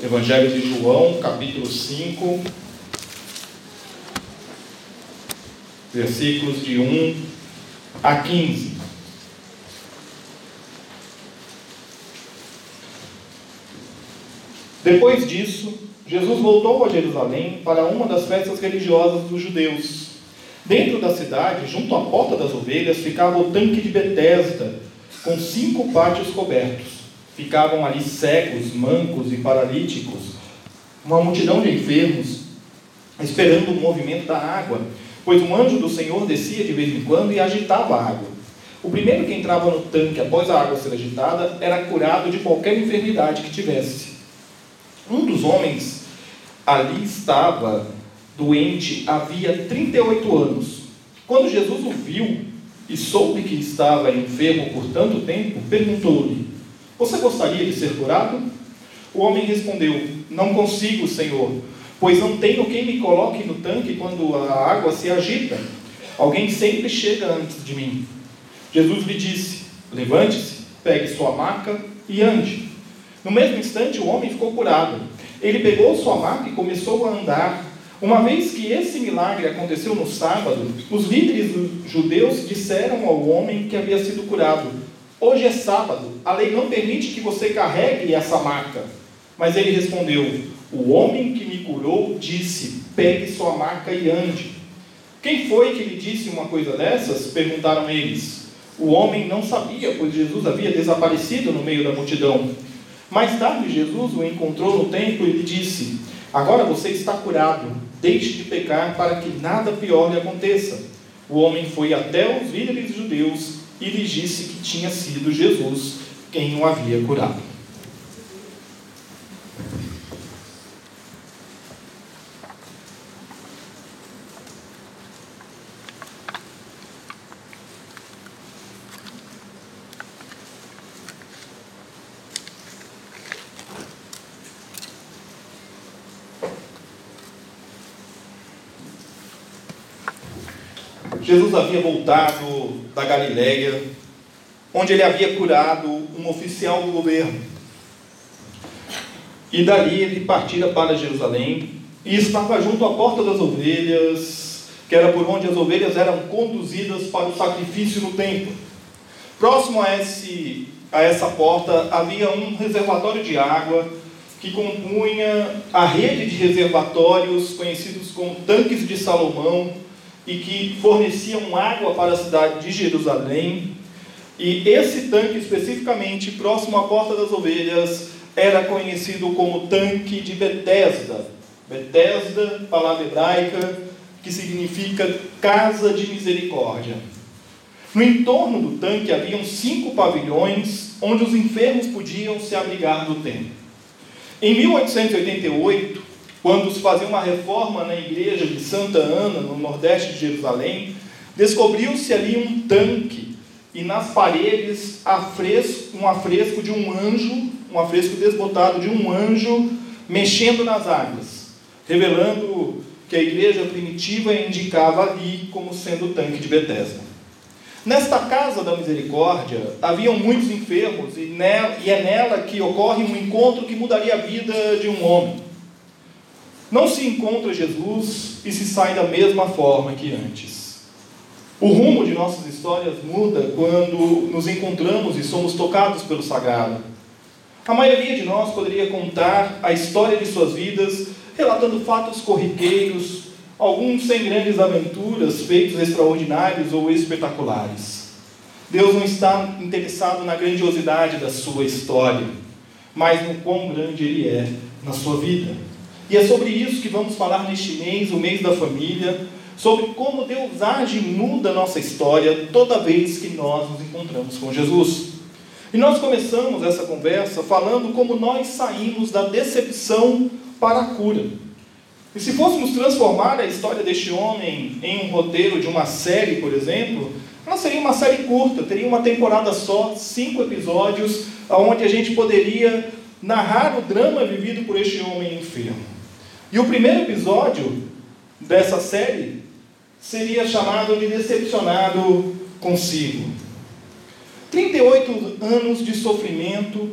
Evangelho de João, capítulo 5, versículos de 1 a 15. Depois disso, Jesus voltou a Jerusalém para uma das festas religiosas dos judeus. Dentro da cidade, junto à porta das ovelhas, ficava o tanque de Betesda, com cinco pátios cobertos ficavam ali cegos, mancos e paralíticos, uma multidão de enfermos, esperando o movimento da água, pois um anjo do Senhor descia de vez em quando e agitava a água. O primeiro que entrava no tanque após a água ser agitada era curado de qualquer enfermidade que tivesse. Um dos homens ali estava doente havia 38 anos. Quando Jesus o viu e soube que estava enfermo por tanto tempo, perguntou-lhe: você gostaria de ser curado? O homem respondeu: Não consigo, Senhor, pois não tenho quem me coloque no tanque quando a água se agita. Alguém sempre chega antes de mim. Jesus lhe disse: Levante-se, pegue sua maca e ande. No mesmo instante, o homem ficou curado. Ele pegou sua maca e começou a andar. Uma vez que esse milagre aconteceu no sábado, os líderes judeus disseram ao homem que havia sido curado: Hoje é sábado, a lei não permite que você carregue essa marca. Mas ele respondeu: O homem que me curou disse: Pegue sua marca e ande. Quem foi que lhe disse uma coisa dessas? perguntaram eles. O homem não sabia, pois Jesus havia desaparecido no meio da multidão. Mais tarde, Jesus o encontrou no templo e lhe disse: Agora você está curado, deixe de pecar para que nada pior lhe aconteça. O homem foi até os líderes judeus e lhes disse que tinha sido Jesus quem o havia curado. Jesus havia voltado da Galiléia, onde ele havia curado um oficial do governo. E dali ele partira para Jerusalém e estava junto à porta das ovelhas, que era por onde as ovelhas eram conduzidas para o sacrifício no templo. Próximo a, esse, a essa porta havia um reservatório de água que compunha a rede de reservatórios conhecidos como tanques de Salomão, e que forneciam água para a cidade de Jerusalém. E esse tanque, especificamente próximo à Porta das Ovelhas, era conhecido como tanque de Betesda. Betesda, palavra hebraica, que significa casa de misericórdia. No entorno do tanque haviam cinco pavilhões onde os enfermos podiam se abrigar do tempo. Em 1888, quando se fazia uma reforma na igreja de Santa Ana, no nordeste de Jerusalém, descobriu-se ali um tanque e nas paredes um afresco de um anjo, um afresco desbotado de um anjo mexendo nas águas, revelando que a igreja primitiva indicava ali como sendo o tanque de Betesda. Nesta casa da misericórdia haviam muitos enfermos e, e é nela que ocorre um encontro que mudaria a vida de um homem. Não se encontra Jesus e se sai da mesma forma que antes. O rumo de nossas histórias muda quando nos encontramos e somos tocados pelo sagrado. A maioria de nós poderia contar a história de suas vidas, relatando fatos corriqueiros, alguns sem grandes aventuras, feitos extraordinários ou espetaculares. Deus não está interessado na grandiosidade da sua história, mas no quão grande Ele é na sua vida. E é sobre isso que vamos falar neste mês, o mês da família, sobre como Deus age e muda a nossa história toda vez que nós nos encontramos com Jesus. E nós começamos essa conversa falando como nós saímos da decepção para a cura. E se fôssemos transformar a história deste homem em um roteiro de uma série, por exemplo, ela seria uma série curta, teria uma temporada só, cinco episódios, onde a gente poderia narrar o drama vivido por este homem enfermo. E o primeiro episódio dessa série seria chamado de Decepcionado Consigo. 38 anos de sofrimento,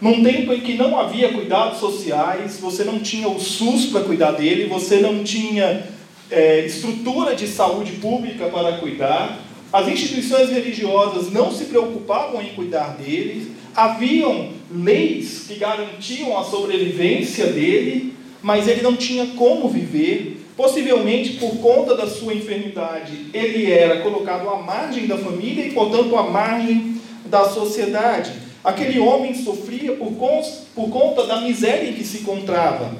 num tempo em que não havia cuidados sociais, você não tinha o SUS para cuidar dele, você não tinha é, estrutura de saúde pública para cuidar, as instituições religiosas não se preocupavam em cuidar dele, haviam leis que garantiam a sobrevivência dele, mas ele não tinha como viver. Possivelmente por conta da sua enfermidade, ele era colocado à margem da família e, portanto, à margem da sociedade. Aquele homem sofria por, por conta da miséria em que se encontrava.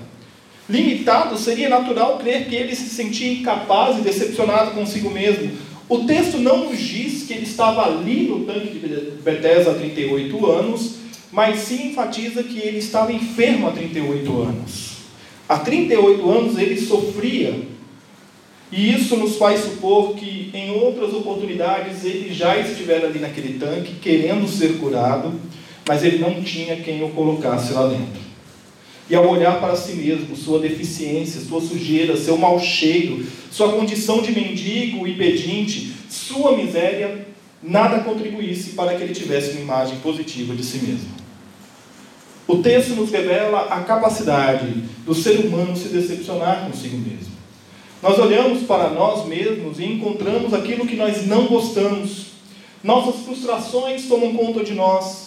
Limitado, seria natural crer que ele se sentia incapaz e decepcionado consigo mesmo. O texto não nos diz que ele estava ali no tanque de Bethesda há 38 anos, mas sim enfatiza que ele estava enfermo há 38 anos. Há 38 anos ele sofria, e isso nos faz supor que em outras oportunidades ele já estivera ali naquele tanque, querendo ser curado, mas ele não tinha quem o colocasse lá dentro. E ao olhar para si mesmo, sua deficiência, sua sujeira, seu mau cheiro, sua condição de mendigo e pedinte, sua miséria, nada contribuísse para que ele tivesse uma imagem positiva de si mesmo. O texto nos revela a capacidade do ser humano se decepcionar consigo mesmo. Nós olhamos para nós mesmos e encontramos aquilo que nós não gostamos. Nossas frustrações tomam conta de nós.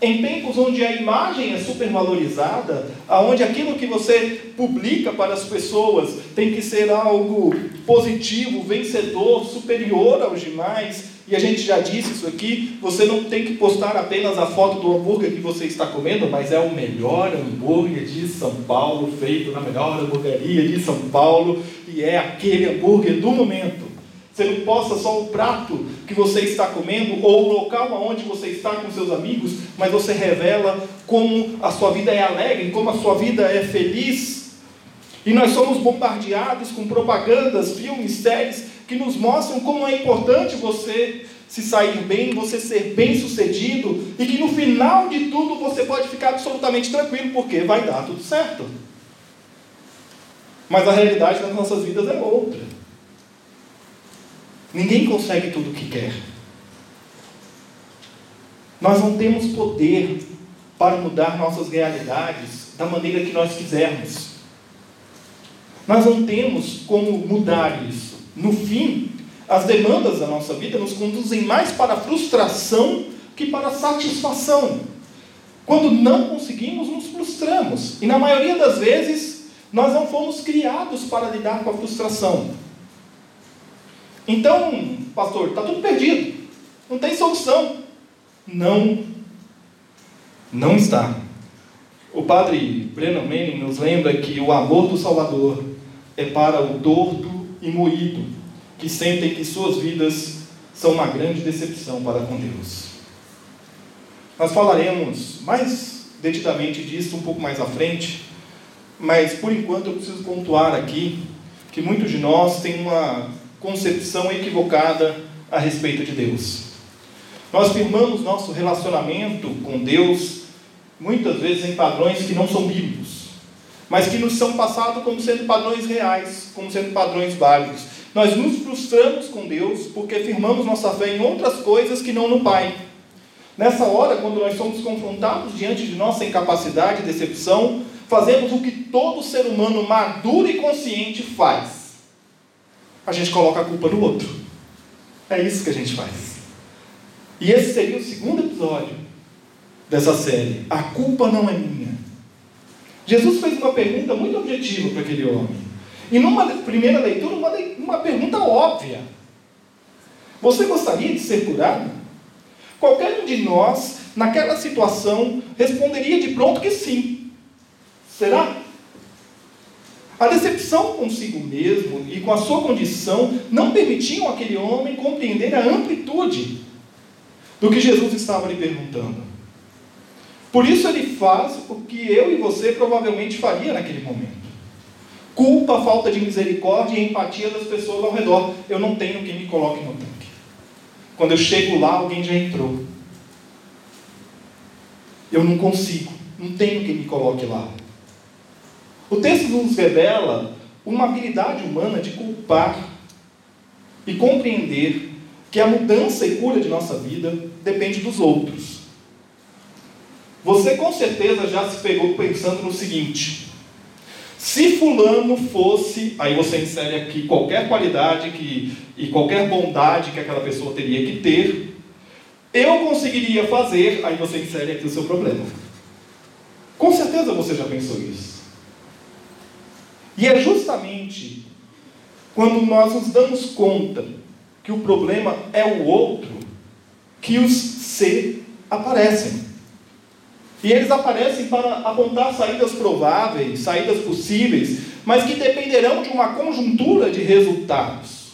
Em tempos onde a imagem é supervalorizada, aonde aquilo que você publica para as pessoas tem que ser algo positivo, vencedor, superior aos demais, e a gente já disse isso aqui, você não tem que postar apenas a foto do hambúrguer que você está comendo, mas é o melhor hambúrguer de São Paulo, feito na melhor hamburgueria de São Paulo, e é aquele hambúrguer do momento. Você não posta só o prato que você está comendo ou o local onde você está com seus amigos, mas você revela como a sua vida é alegre, como a sua vida é feliz. E nós somos bombardeados com propagandas, filmes, séries que nos mostram como é importante você se sair bem, você ser bem sucedido e que no final de tudo você pode ficar absolutamente tranquilo porque vai dar tudo certo. Mas a realidade das nossas vidas é outra. Ninguém consegue tudo o que quer. Nós não temos poder para mudar nossas realidades da maneira que nós quisermos. Nós não temos como mudar isso. No fim, as demandas da nossa vida nos conduzem mais para a frustração que para a satisfação. Quando não conseguimos, nos frustramos. E na maioria das vezes, nós não fomos criados para lidar com a frustração. Então, pastor, está tudo perdido. Não tem solução. Não, não está. O padre Brennan Manning nos lembra que o amor do Salvador é para o torto e moído, que sentem que suas vidas são uma grande decepção para com Deus. Nós falaremos mais detidamente disso um pouco mais à frente, mas por enquanto eu preciso pontuar aqui que muitos de nós têm uma concepção equivocada a respeito de Deus. Nós firmamos nosso relacionamento com Deus muitas vezes em padrões que não são bíblicos mas que nos são passados como sendo padrões reais, como sendo padrões válidos. Nós nos frustramos com Deus porque firmamos nossa fé em outras coisas que não no Pai. Nessa hora, quando nós somos confrontados diante de nossa incapacidade e decepção, fazemos o que todo ser humano maduro e consciente faz. A gente coloca a culpa no outro. É isso que a gente faz. E esse seria o segundo episódio dessa série. A culpa não é minha. Jesus fez uma pergunta muito objetiva para aquele homem. E numa primeira leitura, uma, uma pergunta óbvia: Você gostaria de ser curado? Qualquer um de nós, naquela situação, responderia de pronto que sim. Será? A decepção consigo mesmo e com a sua condição não permitiam aquele homem compreender a amplitude do que Jesus estava lhe perguntando. Por isso ele faz o que eu e você provavelmente faria naquele momento. Culpa, falta de misericórdia e empatia das pessoas ao redor. Eu não tenho quem me coloque no tanque. Quando eu chego lá, alguém já entrou. Eu não consigo, não tenho quem me coloque lá. O texto nos revela uma habilidade humana de culpar e compreender que a mudança e cura de nossa vida depende dos outros. Você com certeza já se pegou pensando no seguinte: se fulano fosse, aí você insere aqui qualquer qualidade que, e qualquer bondade que aquela pessoa teria que ter, eu conseguiria fazer, aí você insere aqui o seu problema. Com certeza você já pensou isso. E é justamente quando nós nos damos conta que o problema é o outro que os C aparecem. E eles aparecem para apontar saídas prováveis, saídas possíveis, mas que dependerão de uma conjuntura de resultados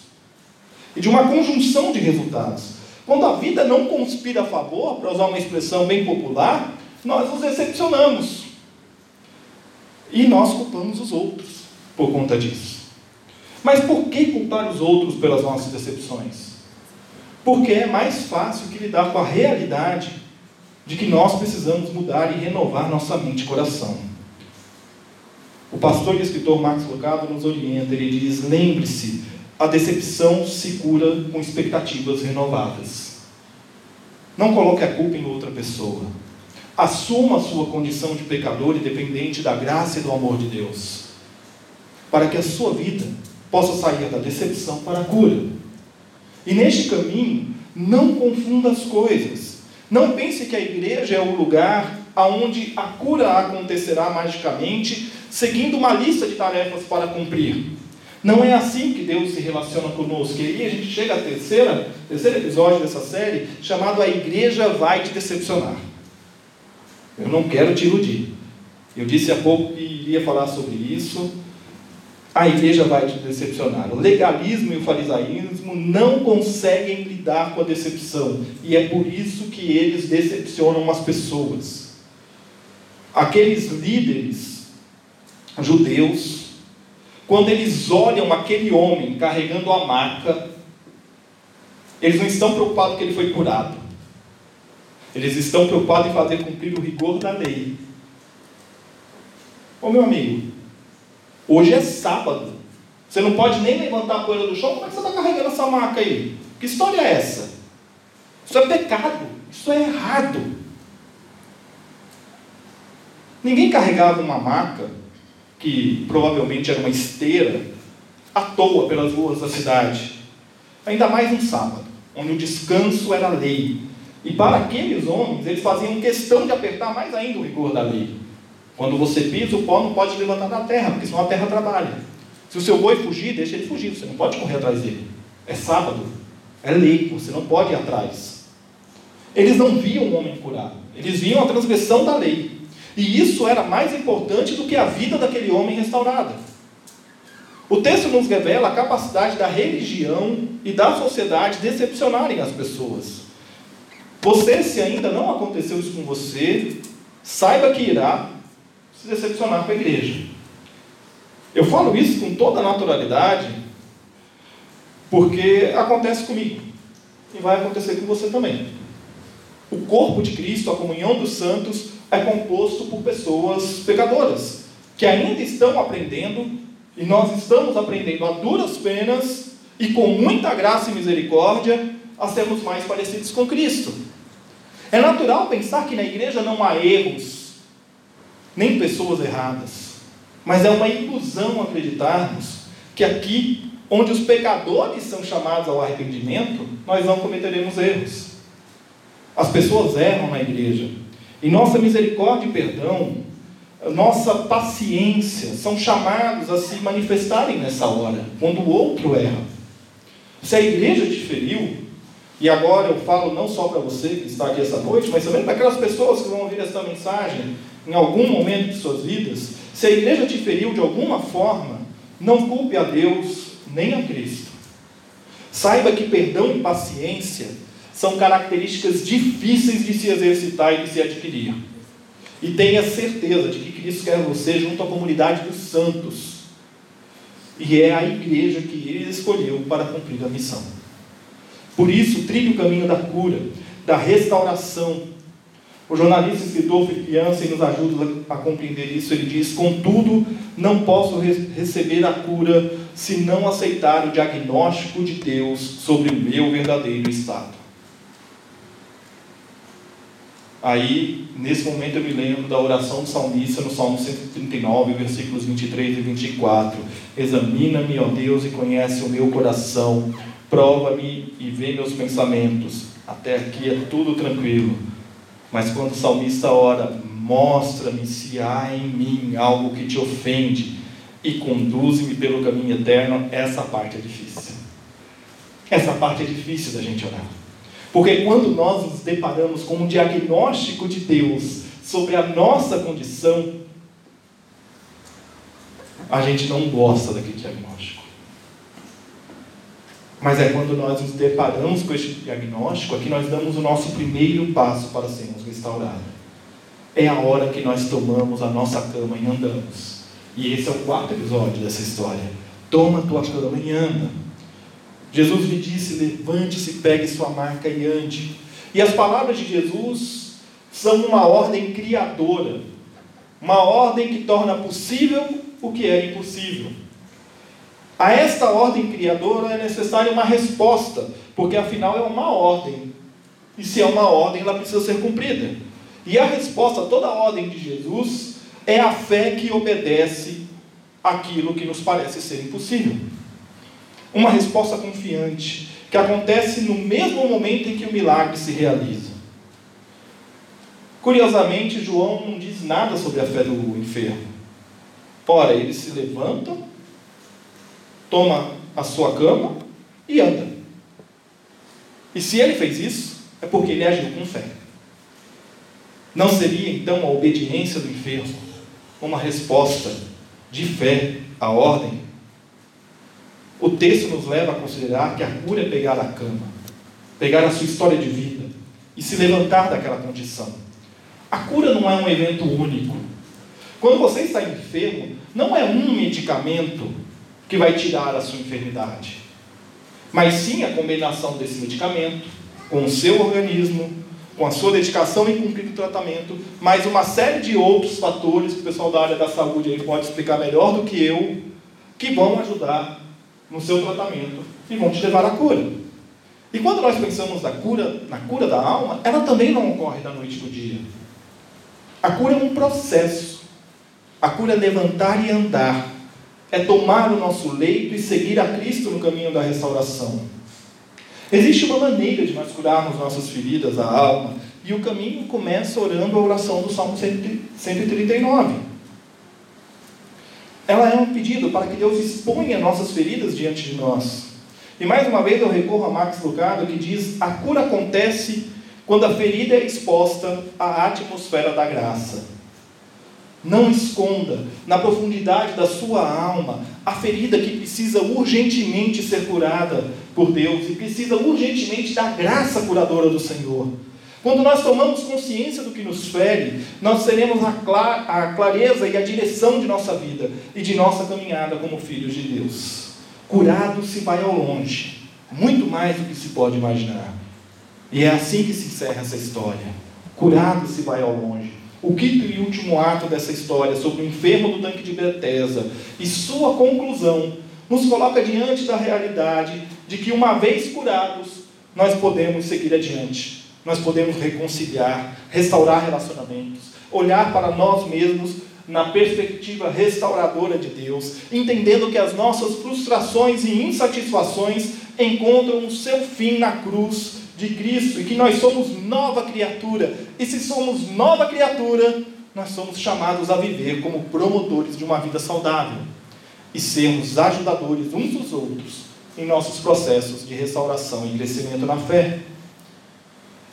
e de uma conjunção de resultados. Quando a vida não conspira a favor, para usar uma expressão bem popular, nós nos decepcionamos. E nós culpamos os outros por conta disso. Mas por que culpar os outros pelas nossas decepções? Porque é mais fácil que lidar com a realidade de que nós precisamos mudar e renovar nossa mente e coração. O pastor e escritor Max Lucado nos orienta, ele diz: lembre-se, a decepção se cura com expectativas renovadas. Não coloque a culpa em outra pessoa. Assuma a sua condição de pecador e dependente da graça e do amor de Deus, para que a sua vida possa sair da decepção para a cura. E neste caminho, não confunda as coisas. Não pense que a igreja é o lugar aonde a cura acontecerá magicamente, seguindo uma lista de tarefas para cumprir. Não é assim que Deus se relaciona conosco. E aí a gente chega ao terceira, terceiro episódio dessa série, chamado A Igreja Vai Te Decepcionar. Eu não quero te iludir. Eu disse há pouco que iria falar sobre isso a igreja vai te decepcionar. O legalismo e o farisaísmo não conseguem lidar com a decepção. E é por isso que eles decepcionam as pessoas. Aqueles líderes judeus, quando eles olham aquele homem carregando a maca, eles não estão preocupados que ele foi curado. Eles estão preocupados em fazer cumprir o rigor da lei. Ô meu amigo, Hoje é sábado. Você não pode nem levantar a poeira do chão. Como é que você está carregando essa maca aí? Que história é essa? Isso é pecado. Isso é errado. Ninguém carregava uma maca, que provavelmente era uma esteira, à toa pelas ruas da cidade. Ainda mais um sábado, onde o descanso era lei. E para aqueles homens, eles faziam questão de apertar mais ainda o rigor da lei. Quando você pisa, o pó não pode levantar da terra, porque senão a terra trabalha. Se o seu boi fugir, deixa ele fugir, você não pode correr atrás dele. É sábado, é lei, você não pode ir atrás. Eles não viam o homem curado, eles viam a transgressão da lei. E isso era mais importante do que a vida daquele homem restaurada. O texto nos revela a capacidade da religião e da sociedade decepcionarem as pessoas. Você, se ainda não aconteceu isso com você, saiba que irá, se decepcionar com a igreja. Eu falo isso com toda naturalidade, porque acontece comigo e vai acontecer com você também. O corpo de Cristo, a comunhão dos santos, é composto por pessoas pecadoras que ainda estão aprendendo e nós estamos aprendendo a duras penas e com muita graça e misericórdia a sermos mais parecidos com Cristo. É natural pensar que na igreja não há erros, nem pessoas erradas. Mas é uma ilusão acreditarmos que aqui, onde os pecadores são chamados ao arrependimento, nós não cometeremos erros. As pessoas erram na igreja. E nossa misericórdia e perdão, nossa paciência, são chamados a se manifestarem nessa hora, quando o outro erra. Se a igreja te feriu, e agora eu falo não só para você que está aqui essa noite, mas também para aquelas pessoas que vão ouvir essa mensagem em algum momento de suas vidas, se a igreja te feriu de alguma forma, não culpe a Deus nem a Cristo. Saiba que perdão e paciência são características difíceis de se exercitar e de se adquirir. E tenha certeza de que Cristo quer você junto à comunidade dos santos. E é a igreja que ele escolheu para cumprir a missão. Por isso, trilhe o caminho da cura, da restauração. O jornalista e escritor Felipe nos ajuda a compreender isso. Ele diz: Contudo, não posso re receber a cura se não aceitar o diagnóstico de Deus sobre o meu verdadeiro estado. Aí, nesse momento, eu me lembro da oração do salmista no Salmo 139, versículos 23 e 24. Examina-me, ó Deus, e conhece o meu coração. Prova-me e vê meus pensamentos. Até aqui é tudo tranquilo. Mas quando o salmista ora, mostra-me se há em mim algo que te ofende e conduze-me pelo caminho eterno, essa parte é difícil. Essa parte é difícil da gente orar. Porque quando nós nos deparamos com um diagnóstico de Deus sobre a nossa condição, a gente não gosta daquele diagnóstico. Mas é quando nós nos deparamos com este diagnóstico é que nós damos o nosso primeiro passo para sermos restaurados. É a hora que nós tomamos a nossa cama e andamos. E esse é o quarto episódio dessa história. Toma a tua cama e anda. Jesus lhe disse: Levante-se, pegue sua marca e ande. E as palavras de Jesus são uma ordem criadora, uma ordem que torna possível o que é impossível. A esta ordem criadora é necessária uma resposta, porque afinal é uma ordem. E se é uma ordem, ela precisa ser cumprida. E a resposta a toda a ordem de Jesus é a fé que obedece aquilo que nos parece ser impossível. Uma resposta confiante, que acontece no mesmo momento em que o milagre se realiza. Curiosamente, João não diz nada sobre a fé do enfermo. Ora, ele se levanta, toma a sua cama e anda. E se ele fez isso, é porque ele agiu com fé. Não seria então a obediência do enfermo uma resposta de fé à ordem o texto nos leva a considerar que a cura é pegar a cama, pegar a sua história de vida e se levantar daquela condição. A cura não é um evento único. Quando você está enfermo, não é um medicamento que vai tirar a sua enfermidade, mas sim a combinação desse medicamento com o seu organismo, com a sua dedicação em cumprir o tratamento, mais uma série de outros fatores que o pessoal da área da saúde aí pode explicar melhor do que eu, que vão ajudar no seu tratamento e vão te levar à cura. E quando nós pensamos na cura, na cura da alma, ela também não ocorre da noite para o dia. A cura é um processo. A cura é levantar e andar. É tomar o nosso leito e seguir a Cristo no caminho da restauração. Existe uma maneira de nós curarmos nossas feridas, a alma, e o caminho começa orando a oração do Salmo 139 ela é um pedido para que Deus exponha nossas feridas diante de nós. E mais uma vez eu recorro a Max Lucado que diz: a cura acontece quando a ferida é exposta à atmosfera da graça. Não esconda na profundidade da sua alma a ferida que precisa urgentemente ser curada por Deus e precisa urgentemente da graça curadora do Senhor. Quando nós tomamos consciência do que nos fere, nós teremos a, a clareza e a direção de nossa vida e de nossa caminhada como filhos de Deus. Curado se vai ao longe, muito mais do que se pode imaginar. E é assim que se encerra essa história. Curado se vai ao longe. O quinto e último ato dessa história sobre o enfermo do tanque de Bethesda e sua conclusão nos coloca diante da realidade de que uma vez curados, nós podemos seguir adiante. Nós podemos reconciliar, restaurar relacionamentos, olhar para nós mesmos na perspectiva restauradora de Deus, entendendo que as nossas frustrações e insatisfações encontram o seu fim na cruz de Cristo e que nós somos nova criatura. E se somos nova criatura, nós somos chamados a viver como promotores de uma vida saudável e sermos ajudadores uns dos outros em nossos processos de restauração e crescimento na fé.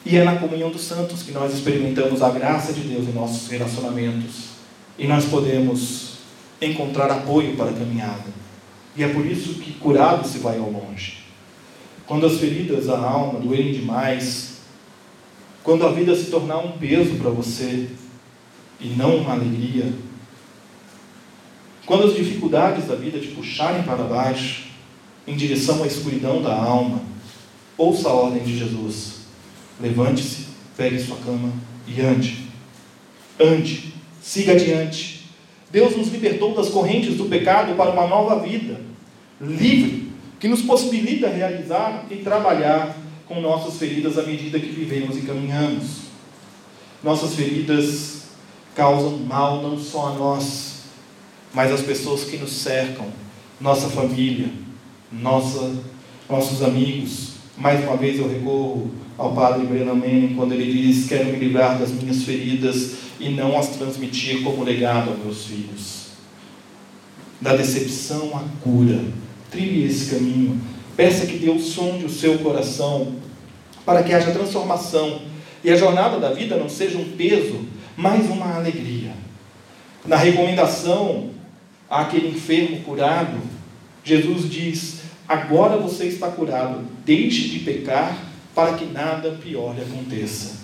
E é na comunhão dos santos que nós experimentamos a graça de Deus em nossos relacionamentos. E nós podemos encontrar apoio para a caminhada. E é por isso que curado se vai ao longe. Quando as feridas da alma doerem demais, quando a vida se tornar um peso para você, e não uma alegria. Quando as dificuldades da vida te puxarem para baixo, em direção à escuridão da alma, ouça a ordem de Jesus. Levante-se, pegue sua cama e ande. Ande, siga adiante. Deus nos libertou das correntes do pecado para uma nova vida, livre, que nos possibilita realizar e trabalhar com nossas feridas à medida que vivemos e caminhamos. Nossas feridas causam mal não só a nós, mas às pessoas que nos cercam, nossa família, nossa, nossos amigos. Mais uma vez eu recorro ao padre Breno Menem quando ele diz: Quero me livrar das minhas feridas e não as transmitir como legado aos meus filhos. Da decepção à cura. Trilhe esse caminho. Peça que Deus sonde o seu coração para que haja transformação e a jornada da vida não seja um peso, mas uma alegria. Na recomendação àquele enfermo curado, Jesus diz: Agora você está curado, deixe de pecar para que nada pior lhe aconteça.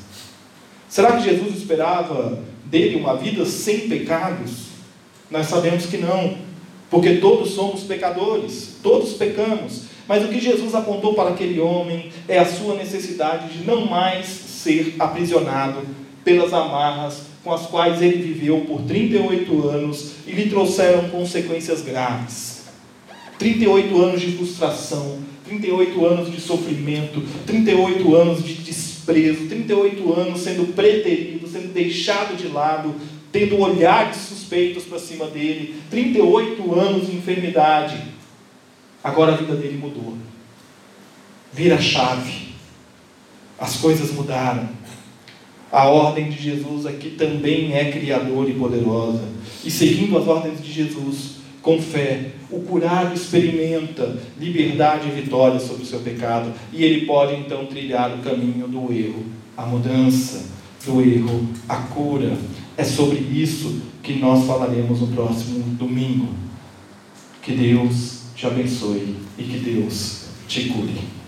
Será que Jesus esperava dele uma vida sem pecados? Nós sabemos que não, porque todos somos pecadores, todos pecamos. Mas o que Jesus apontou para aquele homem é a sua necessidade de não mais ser aprisionado pelas amarras com as quais ele viveu por 38 anos e lhe trouxeram consequências graves. 38 anos de frustração, 38 anos de sofrimento, 38 anos de desprezo, 38 anos sendo preterido, sendo deixado de lado, tendo olhares suspeitos para cima dele, 38 anos de enfermidade. Agora a vida dele mudou. Vira chave. As coisas mudaram. A ordem de Jesus aqui também é criadora e poderosa. E seguindo as ordens de Jesus, com fé, o curado experimenta liberdade e vitória sobre o seu pecado. E ele pode então trilhar o caminho do erro, a mudança do erro, a cura. É sobre isso que nós falaremos no próximo domingo. Que Deus te abençoe e que Deus te cure.